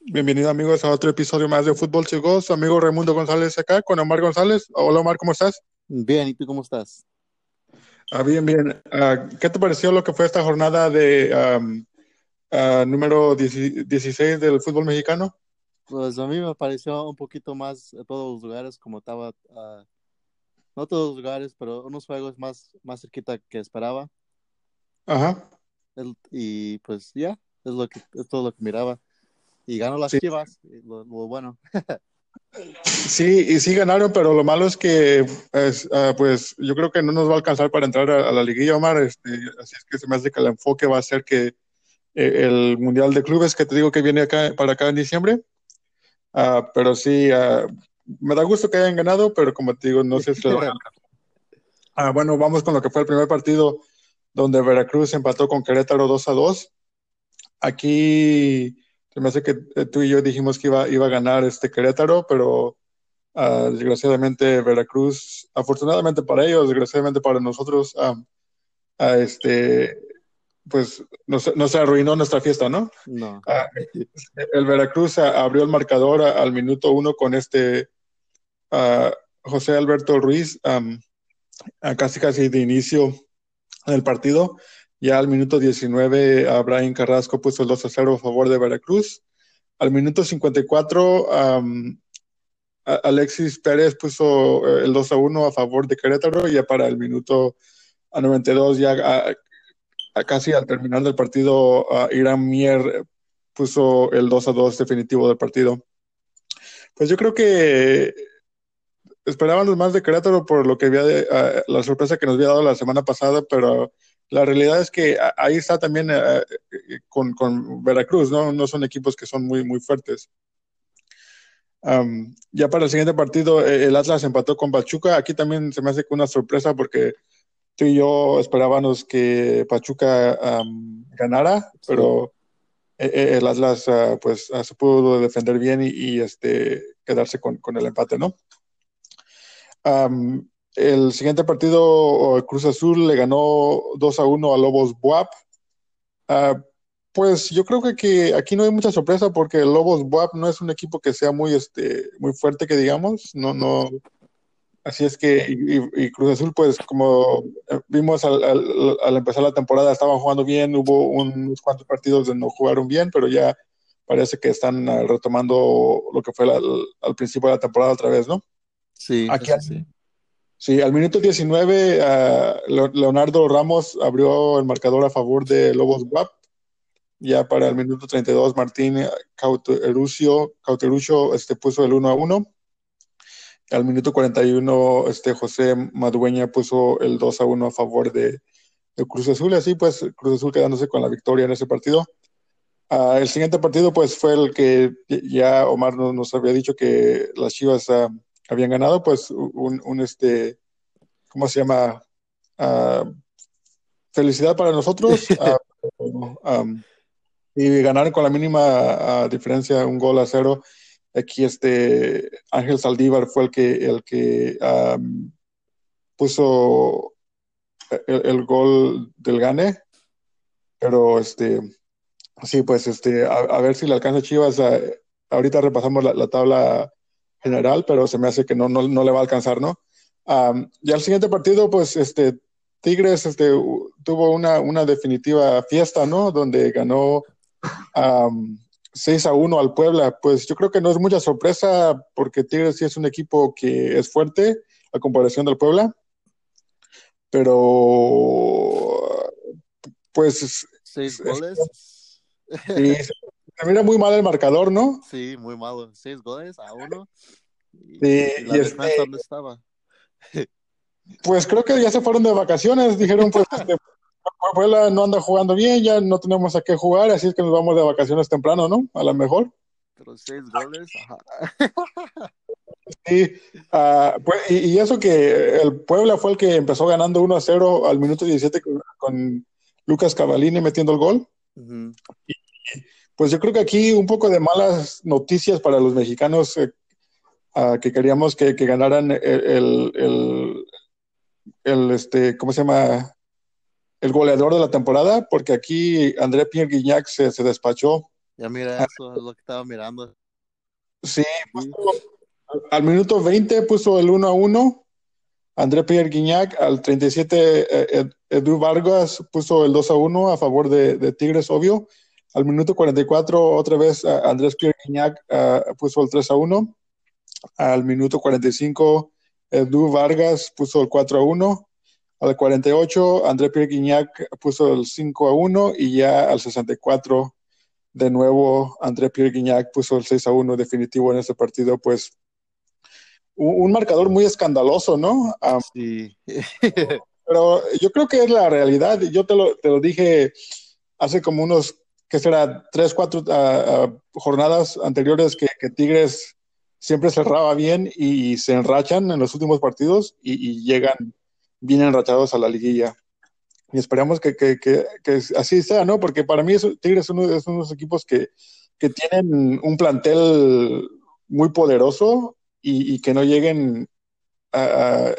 Bienvenido amigos a otro episodio más de Fútbol Chicos. Amigo Raimundo González acá con Omar González. Hola Omar, ¿cómo estás? Bien, ¿y tú cómo estás? Ah, bien, bien. Ah, ¿Qué te pareció lo que fue esta jornada de um, ah, número 16 del fútbol mexicano? Pues a mí me pareció un poquito más a todos los lugares como estaba, ah, no todos los lugares, pero unos juegos más, más cerquita que esperaba. Ajá. El- y pues ya, es lo que es todo lo que miraba. Y ganó las Sí. Chivas, lo, lo bueno. Sí, y sí ganaron, pero lo malo es que es, ah, pues yo creo que no nos va a alcanzar para entrar a, a la liguilla, Omar. Este, así es que se me hace que el enfoque va a ser que eh, el Mundial de Clubes que te digo que viene acá para acá en diciembre. Ah, pero sí, ah, me da gusto que hayan ganado, pero como te digo, no sé si lo van a alcanzar. Bueno, vamos con lo que fue el primer partido donde Veracruz empató con Querétaro 2 a 2. Aquí se me hace que eh, tú y yo dijimos que iba, iba a ganar este Querétaro, pero ah, desgraciadamente Veracruz, afortunadamente para ellos, desgraciadamente para nosotros, ah, ah, este, pues nos, nos arruinó nuestra fiesta, ¿no? No. Ah, el Veracruz abrió el marcador a- al minuto uno con este ah, José Alberto Ruiz, a casi casi de inicio del partido. Ya al minuto 19, a Brian Carrasco puso el 2 a 0 a favor de Veracruz. Al minuto 54, am, a- Alexis Pérez puso eh, el 2 a 1 a favor de Querétaro. Ya para el minuto a 92, ya a- a casi al terminar del partido, ah, Irán Mier puso el 2 a 2 definitivo del partido. Pues yo creo que esperábamos más de Querétaro por lo que había de, ah, la sorpresa que nos había dado la semana pasada, pero la realidad es que ah, ahí está también ah, eh, con, con Veracruz, ¿no? No son equipos que son muy, muy fuertes. Ya para el siguiente partido, eh, el Atlas empató con Pachuca. Aquí también se me hace una sorpresa porque tú y yo esperábamos que Pachuca ganara, pero eh, eh, el Atlas ah, pues ah, se pudo defender bien y, y, este, quedarse con, con el empate, ¿no? El siguiente partido, Cruz Azul le ganó 2 a 1 a Lobos Buap. Ah, pues yo creo que, que aquí no hay mucha sorpresa porque el Lobos Buap no es un equipo que sea muy, este, muy fuerte, que digamos. No, no. Así es que, y, Cruz Azul, pues como eh, vimos al, al- al empezar la temporada, estaban jugando bien, hubo unos cuantos partidos donde no jugaron bien, pero ya parece que están retomando lo que fue la- al principio de la temporada otra vez, ¿no? Sí, Aquí sí. Sí, al minuto 19, ah, Leo- Leonardo Ramos abrió el marcador a favor de Lobos WAP. Ya para el minuto 32, Martín Cauteruccio, Cauteruccio este, puso el 1 a 1. Al minuto 41, este, José Madueña puso el 2 a 1 a favor de, de Cruz Azul. Así pues, Cruz Azul quedándose con la victoria en ese partido. Ah, el siguiente partido, pues, fue el que ya Omar nos, nos había dicho que las Chivas ah, habían ganado, pues, un, un, este, ¿cómo se llama? Ah, felicidad para nosotros. Ah, um, y ganaron con la mínima ah, diferencia, un gol a cero. Aquí este Ángel Saldívar fue el que, el que um, puso el, el gol del gane, pero este Sí, pues este, a, a ver si le alcanza Chivas. a- ahorita repasamos la, la tabla general, pero se me hace que no, no, no le va a alcanzar, ¿no? Am, y al siguiente partido, pues este, Tigres este, tuvo una, una definitiva fiesta, ¿no? Donde ganó am, 6 a 1 al Puebla. Pues yo creo que no es mucha sorpresa porque Tigres sí es un equipo que es fuerte a comparación del Puebla, pero pues Seis es- goles. Sí, mira muy mal el marcador, ¿no? Sí, muy malo. Seis goles a uno. Y, Sí, y la y defensa este, dónde estaba. pues creo que ya se fueron de vacaciones, dijeron, pues, este, Puebla no anda jugando bien, ya no tenemos a qué jugar, así es que nos vamos de vacaciones temprano, ¿no? A lo mejor. Pero seis goles. Ajá. Sí, ah, pues, y, y eso que el Puebla fue el que empezó ganando 1 a 0 al minuto 17 con, con Lucas Cavallini metiendo el gol. Pues yo creo que aquí un poco de malas noticias para los mexicanos eh, ah, que queríamos que, que ganaran el, el, el- el, este, ¿cómo se llama? El goleador de la temporada, porque aquí André Pierre Guignac se, se despachó Ya mira, eso es lo que estaba mirando. Sí, al minuto 20 puso el 1 a 1. André Pierre Guignac al 37, eh, Edu Vargas puso el 2 a 1 a favor de, Tigres, obvio. Al minuto 44, otra vez Andrés Pierre Guignac puso el 3 a 1. Al minuto 45, Edu Vargas puso el 4 a 1. Al 48, André Pierre Guignac puso el 5 a 1 y ya al 64 de nuevo André Pierre Guignac puso el 6 a 1 definitivo en ese partido, pues un, marcador muy escandaloso, ¿no? sí. pero yo creo que es la realidad. Yo te lo, te lo dije hace como unos, que será? Tres, cuatro ah, ah, jornadas anteriores que, Tigres siempre cerraba bien y, se enrachan en los últimos partidos y, llegan bien enrachados a la liguilla. Y esperamos que, así sea, ¿no? Porque para mí Tigres es uno, de esos equipos que, tienen un plantel muy poderoso y, que no lleguen a,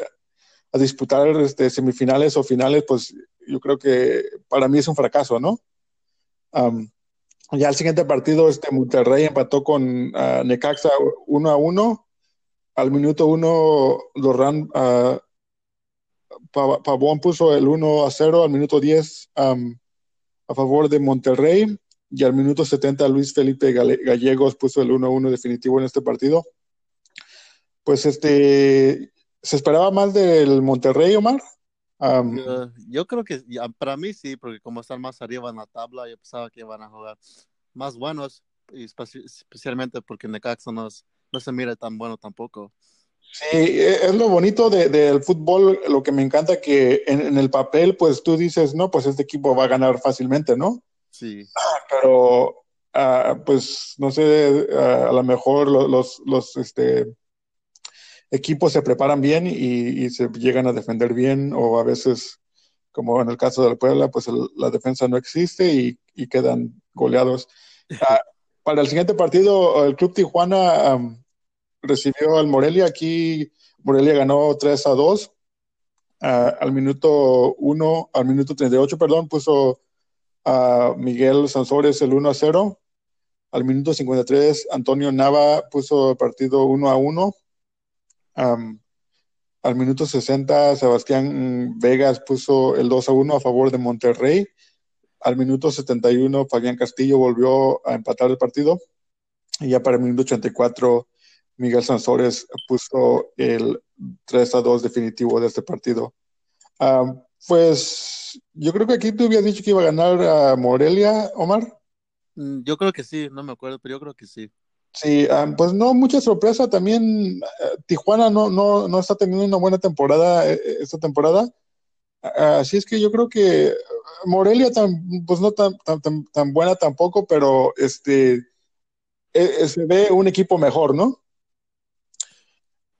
disputar este, semifinales o finales, pues yo creo que para mí es un fracaso, ¿no? Ya el siguiente partido, este Monterrey empató con Necaxa 1 a 1. Al minuto 1, Lorran uh, Pavón puso el 1 a 0 al minuto 10 a favor de Monterrey y al minuto 70 Luis Felipe Gallegos puso el 1 a 1 definitivo en este partido. Pues este, ¿se esperaba más del Monterrey, Omar? Yo creo que para mí sí, porque como están más arriba en la tabla, yo pensaba que iban a jugar más buenos, y especialmente porque Necaxa no, no se mira tan bueno tampoco. Sí, e, es lo bonito del fútbol, lo que me encanta que en, el papel, pues tú dices, no, pues este equipo va a ganar fácilmente, ¿no? Sí. Pero, ah, pues, no sé, ah, a lo mejor los, los, este, equipos se preparan bien y, se llegan a defender bien, o a veces, como en el caso del Puebla, pues la defensa no existe y, quedan goleados. Ah, para el siguiente partido, el Club Tijuana recibió al Morelia. Aquí Morelia ganó 3 a 2. al minuto 1, al minuto 38, perdón, puso a Miguel Sansores el 1 a 0. Al minuto 53, Antonio Nava puso el partido 1 a 1. Al minuto 60, Sebastián Vegas puso el 2 a 1 a favor de Monterrey. Al minuto 71, Fabián Castillo volvió a empatar el partido. Y ya para el minuto 84, Miguel Sansores puso el 3 a 2 definitivo de este partido. pues yo creo que aquí tú habías dicho que iba a ganar a Morelia, Omar. Mm, yo creo que sí, no me acuerdo, pero yo creo que sí. Sí, pues no, mucha sorpresa. También eh, Tijuana no, no, no está teniendo una buena temporada eh, esta temporada. Así es que yo creo que Morelia, tan, pues no tan, tan, tan, buena tampoco, pero este eh, se ve un equipo mejor, ¿no?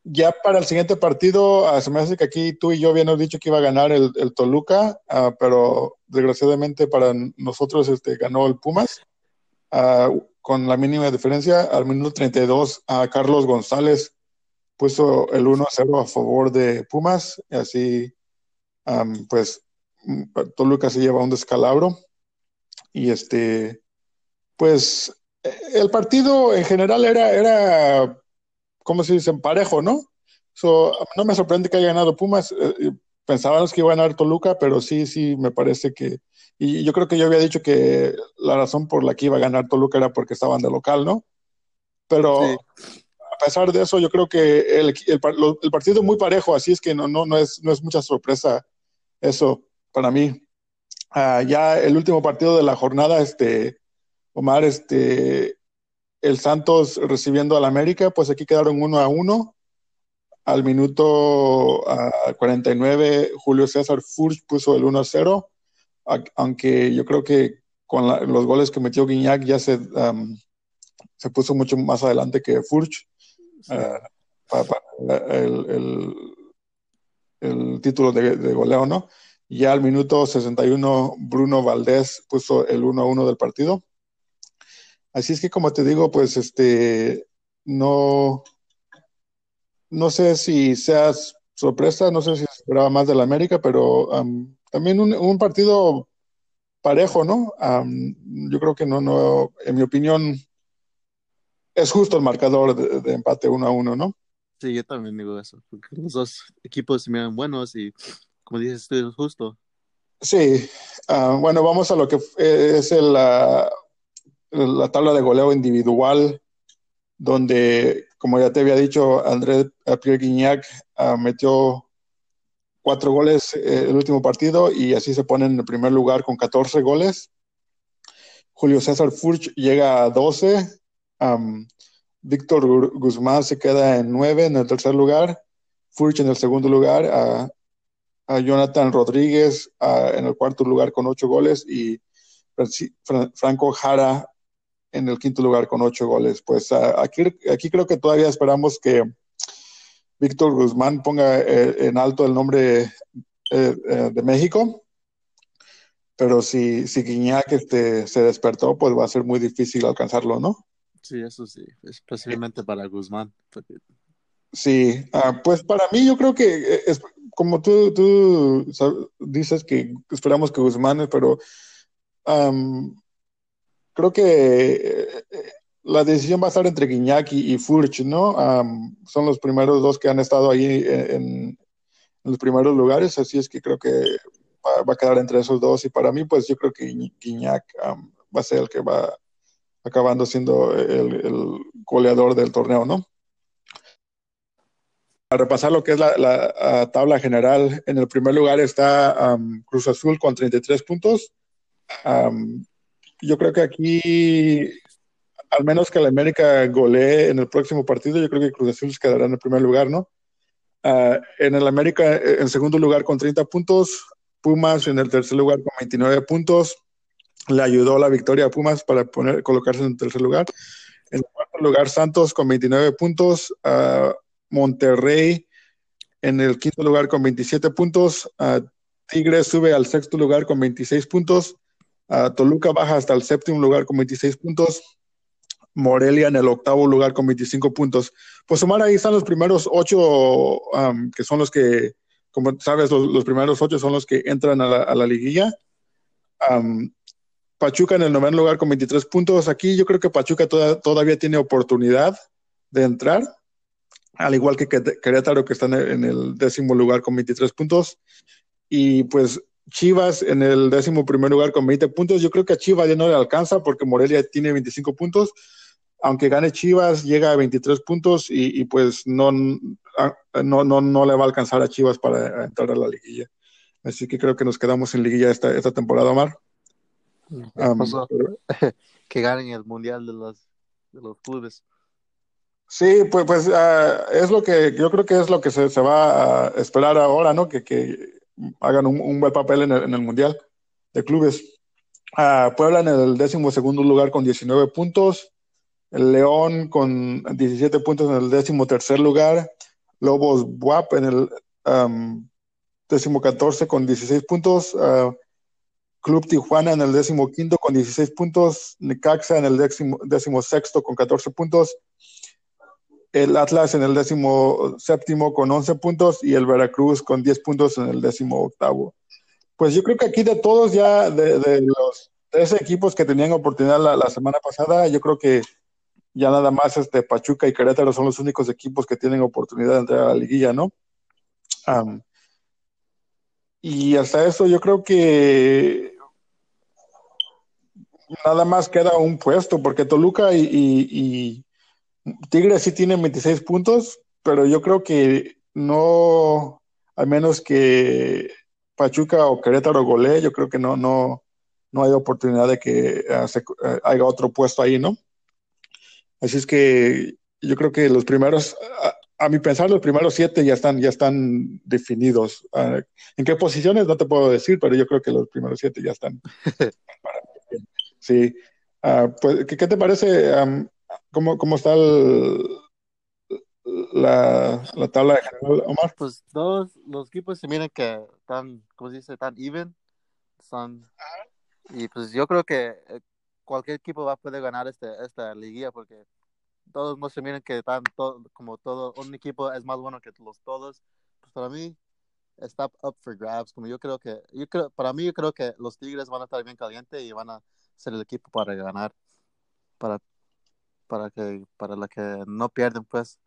ya para el siguiente partido, ah, se me hace que aquí tú y yo habíamos dicho que iba a ganar el, Toluca, ah, pero desgraciadamente para nosotros este, ganó el Pumas ah, con la mínima diferencia. Al minuto 32, a Carlos González puso el 1 a 0 a favor de Pumas, y así pues Toluca se lleva un descalabro. Y este, pues el partido en general era, era ¿cómo se dice? Parejo, ¿no? no me sorprende que haya ganado Pumas. Eh, pensábamos que iba a ganar Toluca, pero sí, sí, me parece que. Y yo creo que yo había dicho que la razón por la que iba a ganar Toluca era porque estaban de local, ¿no? Pero a pesar de eso, yo creo que el, partido es muy parejo, así es que no, no, no, es, no es mucha sorpresa eso para mí. Ah, ya el último partido de la jornada, este, Omar, este, el Santos recibiendo al América, pues aquí quedaron uno a uno. Al minuto 49, Julio César Furch puso el 1 a 0, aunque yo creo que con los goles que metió Guiñac ya se, se puso mucho más adelante que Furch ah, para, el, título de, de, goleo, ¿no? Ya al minuto 61, Bruno Valdés puso el 1 a 1 del partido. Así es que como te digo, pues este, no, no sé si seas sorpresa, no sé si esperaba más de la América, pero también un, partido parejo, ¿no? yo creo que no, no, en mi opinión, es justo el marcador de, empate uno a uno, ¿no? Sí, yo también digo eso, porque los dos equipos se miran buenos y, como dices, es justo. Sí, bueno, vamos a lo que es la, la tabla de goleo individual, donde, como ya te había dicho, André Pierre Guignac metió cuatro goles eh, el último partido y así se pone en el primer lugar con 14 goles. Julio César Furch llega a 12. Víctor Guzmán se queda en 9 en el tercer lugar. Furch en el segundo lugar. a Jonathan Rodríguez en el cuarto lugar con 8 goles y Franco Jara en el quinto lugar con 8 goles. Pues aquí, aquí creo que todavía esperamos que Víctor Guzmán ponga eh, en alto el nombre eh, eh, de México. Pero si, si Guiñac este, se despertó, pues va a ser muy difícil alcanzarlo, ¿no? Sí, eso sí, especialmente para Guzmán. Sí, ah, pues para mí yo creo que es, como tú, tú dices que esperamos que Guzmán, pero creo que la decisión va a estar entre Guiñac y, Furch, ¿no? son los primeros dos que han estado ahí en, los primeros lugares, así es que creo que va, a quedar entre esos dos. Y para mí, pues yo creo que Guiñac va a ser el que va acabando siendo el, goleador del torneo, ¿no? A repasar lo que es la, tabla general, en el primer lugar está Cruz Azul con 33 puntos. Yo creo que aquí al menos que la América golee en el próximo partido, yo creo que Cruz Azul se quedará en el primer lugar, ¿no? Ah, en el América, eh, en segundo lugar con 30 puntos, Pumas en el tercer lugar con 29 puntos, le ayudó la victoria a Pumas para poner, colocarse en el tercer lugar. En el cuarto lugar, Santos con 29 puntos, Monterrey en el quinto lugar con 27 puntos, Tigres sube al sexto lugar con 26 puntos, Toluca baja hasta el séptimo lugar con 26 puntos, Morelia en el octavo lugar con 25 puntos. Pues Omar, ahí están los primeros ocho, que son los que, como sabes, los, primeros ocho son los que entran a la, liguilla. Pachuca en el noveno lugar con 23 puntos. Aquí yo creo que Pachuca todavía tiene oportunidad de entrar, al igual que Querétaro, que está en el décimo lugar con 23 puntos. Y pues Chivas en el décimo primer lugar con 20 puntos. Yo creo que a Chivas ya no le alcanza porque Morelia tiene 25 puntos aunque gane Chivas, llega a 23 puntos y, pues no, no, no, no, le va a alcanzar a Chivas para entrar a la liguilla. Así que creo que nos quedamos en liguilla esta, esta temporada, Omar. que ganen el Mundial de los, de los clubes. Sí, pues, pues ah, es lo que yo creo que es lo que se, se va a esperar ahora, ¿no? Que, que hagan un, buen papel en el, en el Mundial de clubes. Uh, Puebla en el décimo segundo lugar con 19 puntos. El León con 17 puntos en el décimo tercer lugar. Lobos Buap en el um, décimo 14 con 16 puntos. Uh, Club Tijuana en el décimo quinto con 16 puntos. Necaxa en el décimo, décimo sexto con 14 puntos. El Atlas en el décimo séptimo con 11 puntos y el Veracruz con 10 puntos en el décimo octavo. Pues yo creo que aquí de todos ya, de, los tres equipos que tenían oportunidad la, semana pasada, yo creo que ya nada más este Pachuca y Querétaro son los únicos equipos que tienen oportunidad de entrar a la liguilla, ¿no? y hasta eso yo creo que nada más queda un puesto, porque Toluca y, Tigres sí tienen 26 puntos, pero yo creo que no, al menos que Pachuca o Querétaro golee, yo creo que no, no, no hay oportunidad de que uh, se, uh, haya otro puesto ahí, ¿no? Así es que yo creo que los primeros, a, mi pensar, los primeros siete ya están, ya están definidos. Uh, ¿En qué posiciones? No te puedo decir, pero yo creo que los primeros siete ya están. sí. Uh, pues, ¿qué, ¿qué, te parece? Um, ¿cómo, ¿Cómo está el, la, la, tabla de general, Omar? Pues todos los equipos se miran que están, ¿cómo se dice? Tan even. Son, y pues yo creo que eh, cualquier equipo va a poder ganar este, esta liguilla porque todos no se miren que están todo, como todo, un equipo es más bueno que los todos. Pues para mí, está up for grabs. Como yo creo que, yo creo, para mí yo creo que los Tigres van a estar bien calientes y van a ser el equipo para ganar, para, para que, para la que no pierden, pues.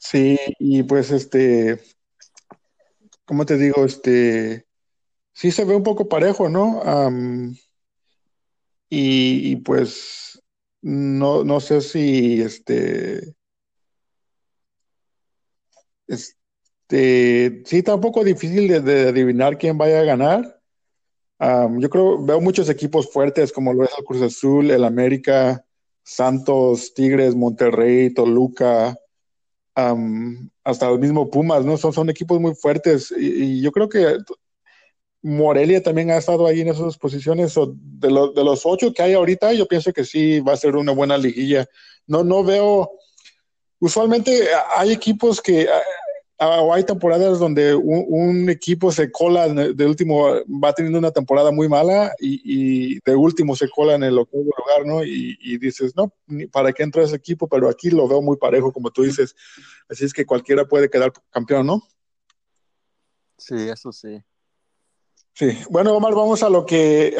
Sí, y pues este, ¿cómo te digo? Este, sí se ve un poco parejo, ¿no? y, y, pues no, no sé si este Este, sí, está un poco difícil de, adivinar quién vaya a ganar. Yo creo, veo muchos equipos fuertes como lo es el Cruz Azul, el América, Santos, Tigres, Monterrey, Toluca, hasta el mismo Pumas, ¿no? Son, son equipos muy fuertes y, yo creo que Morelia también ha estado ahí en esas posiciones. de, de los ocho que hay ahorita, yo pienso que sí va a ser una buena liguilla. No, no veo usualmente hay equipos que o hay temporadas donde un, equipo se cola de último, va teniendo una temporada muy mala y, de último se cola en el octavo lugar, ¿no? Y, dices, no, ¿para qué entra ese equipo? Pero aquí lo veo muy parejo, como tú dices. Así es que cualquiera puede quedar campeón, ¿no? Sí, eso sí. Sí, bueno, Omar, vamos a lo que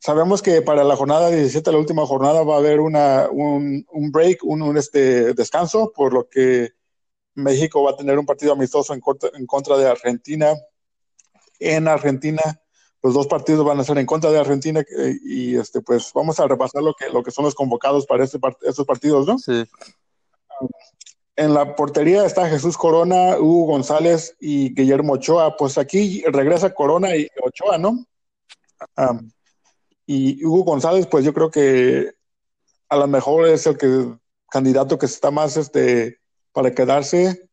Sabemos que para la jornada 17, la última jornada, va a haber una, un, un break, un, este descanso, por lo que México va a tener un partido amistoso en contra, en contra de Argentina. En Argentina, los dos partidos van a ser en contra de Argentina y este pues vamos a repasar lo que, lo que son los convocados para este, estos partidos, ¿no? Sí. En la portería está Jesús Corona, Hugo González y Guillermo Ochoa. Pues aquí regresa Corona y Ochoa, ¿no? Um, y Hugo González, pues yo creo que a lo mejor es el que, candidato que está más este, para quedarse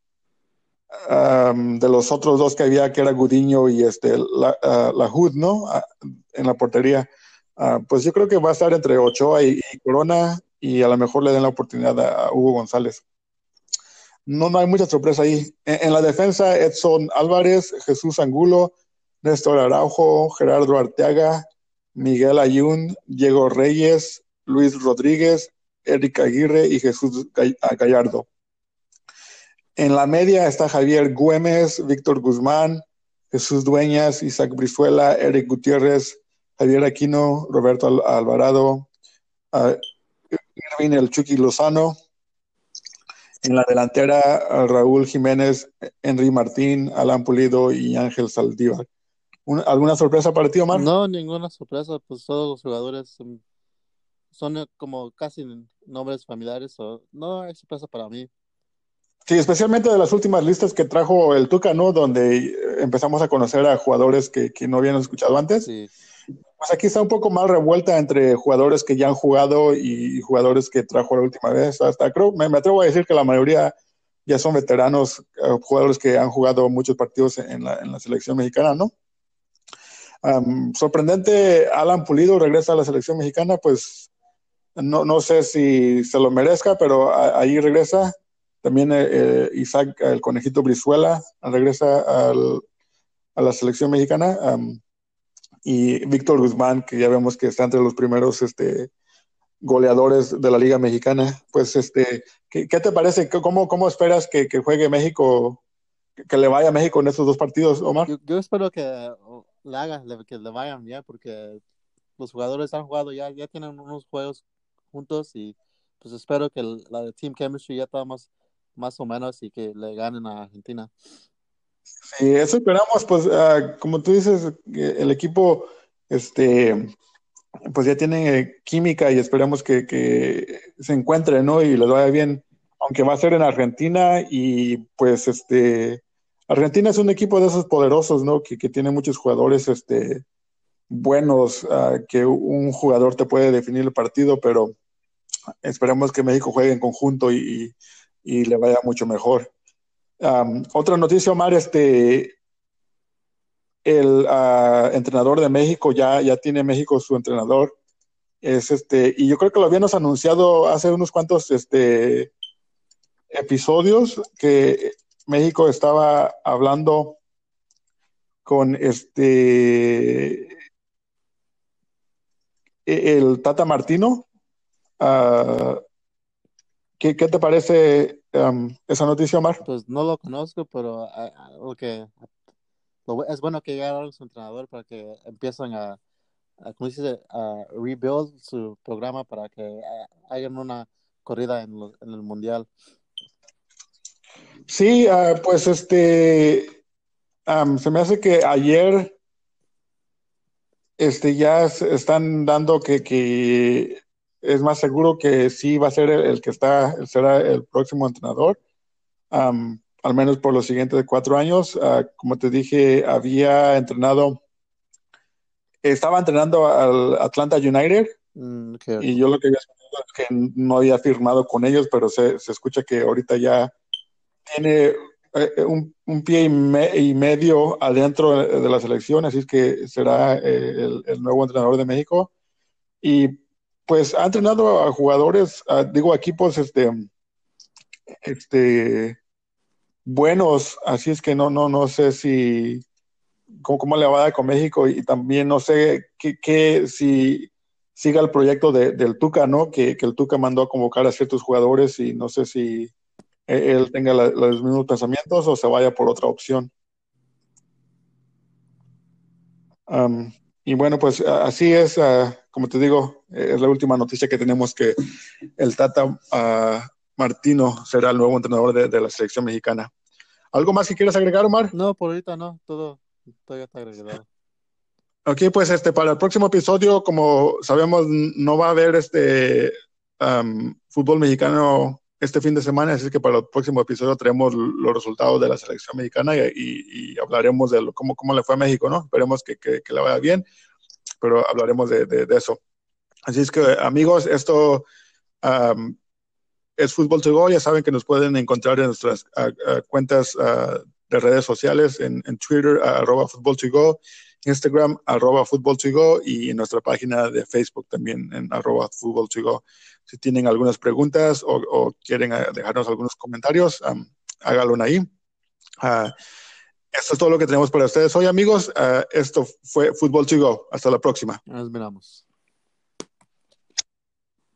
de los otros dos que había, que era Gudiño y este, la, la Hood, ¿no? en la portería. Ah, pues yo creo que va a estar entre Ochoa y, Corona y a lo mejor le den la oportunidad a, Hugo González. No, no hay mucha sorpresa ahí. En, la defensa, Edson Álvarez, Jesús Angulo, Néstor Araujo, Gerardo Arteaga, Miguel Ayun, Diego Reyes, Luis Rodríguez, Eric Aguirre y Jesús Gallardo. En la media está Javier Güemes, Víctor Guzmán, Jesús Dueñas, Isaac Brizuela, Eric Gutiérrez, Javier Aquino, Roberto Alvarado, Irving El Chucky Lozano. En la delantera, Raúl Jiménez, Henry Martín, Alan Pulido y Ángel Saldívar. ¿Alguna sorpresa para ti, Omar? No, ninguna sorpresa, pues todos los jugadores son, eh, como casi nombres familiares, o no hay sorpresa para mí. Sí, especialmente de las últimas listas que trajo el Tuca, ¿no? Donde empezamos a conocer a jugadores que, no habían escuchado antes. Sí. Pues aquí está un poco más revuelta entre jugadores que ya han jugado y jugadores que trajo la última vez. Hasta creo, me, atrevo a decir que la mayoría ya son veteranos, eh, jugadores que han jugado muchos partidos en la, en la selección mexicana, ¿no? sorprendente, Alan Pulido regresa a la selección mexicana, pues no, no sé si se lo merezca, pero ahí regresa. También eh, eh, Isaac, el conejito Brizuela, regresa a la selección mexicana. y Víctor Guzmán, que ya vemos que está entre los primeros este, goleadores de la Liga Mexicana. Pues, este, ¿qué, te parece? ¿Cómo, cómo esperas que, juegue México, que le vaya a México en estos dos partidos, Omar? yo espero que le haga, que le vayan ya, porque los jugadores han jugado ya, ya tienen unos juegos juntos y pues espero que la Team Chemistry ya está más, más o menos y que le ganen a Argentina. Sí, eso esperamos, pues ah, como tú dices, el equipo este pues ya tiene química y esperemos que, que se encuentre, ¿no? Y les vaya bien, aunque va a ser en Argentina y pues este Argentina es un equipo de esos poderosos, ¿no? Que, tiene muchos jugadores este, buenos, ah, que un jugador te puede definir el partido, pero esperemos que México juegue en conjunto y, le vaya mucho mejor. otra noticia, Omar, este, el ah, entrenador de México, ya, ya tiene México su entrenador, es este, y yo creo que lo habíamos anunciado hace unos cuantos este, episodios, que México estaba hablando con este el Tata Martino. Ah, ¿qué, te parece um, esa noticia, Omar? Pues no lo conozco, pero lo que es bueno que llegaron su entrenador para que empiecen a, a ¿cómo dice? A rebuild su programa para que hagan una corrida en, en el mundial. Sí, pues este, se me hace que ayer este, ya están dando que, que es más seguro que sí va a ser el, que está, será el próximo entrenador, al menos por los siguientes cuatro años. Ah, como te dije, había entrenado, estaba entrenando al Atlanta United mm, y yo lo que había es que no había firmado con ellos, pero se, se escucha que ahorita ya tiene eh, un, un, pie y, medio adentro de la selección, así es que será eh, el, nuevo entrenador de México. Y pues ha entrenado a jugadores, digo, equipos este, este, buenos, así es que no, no, no sé si, cómo, le va a dar con México y también no sé qué, si siga el proyecto del Tuca, ¿no? Que, que el Tuca mandó a convocar a ciertos jugadores y no sé si e-, él tenga los mismos pensamientos o se vaya por otra opción. Y bueno, pues así es, ah, como te digo, es la última noticia que tenemos que el Tata ah, Martino será el nuevo entrenador de, la selección mexicana. ¿Algo más que quieras agregar, Omar? No, por ahorita no, todo, ya está agregado. Ok, pues este, para el próximo episodio, como sabemos, no va a haber este fútbol mexicano este fin de semana, así que para el próximo episodio traemos los resultados de la selección mexicana y, hablaremos de cómo, cómo le fue a México, ¿no? Esperemos que, que, le vaya bien, pero hablaremos de, de, eso. Así es que, amigos, esto es Fútbol to Go. Ya saben que nos pueden encontrar en nuestras cuentas de redes sociales, en, Twitter, arroba Fútbol to Go, Instagram, arroba Fútbol y en nuestra página de Facebook también, en arroba Fútbol. Si tienen algunas preguntas o, quieren eh, dejarnos algunos comentarios, háganlo ahí. Uh, esto es todo lo que tenemos para ustedes hoy, amigos. Uh, esto fue Fútbol to Go. Hasta la próxima. Nos miramos.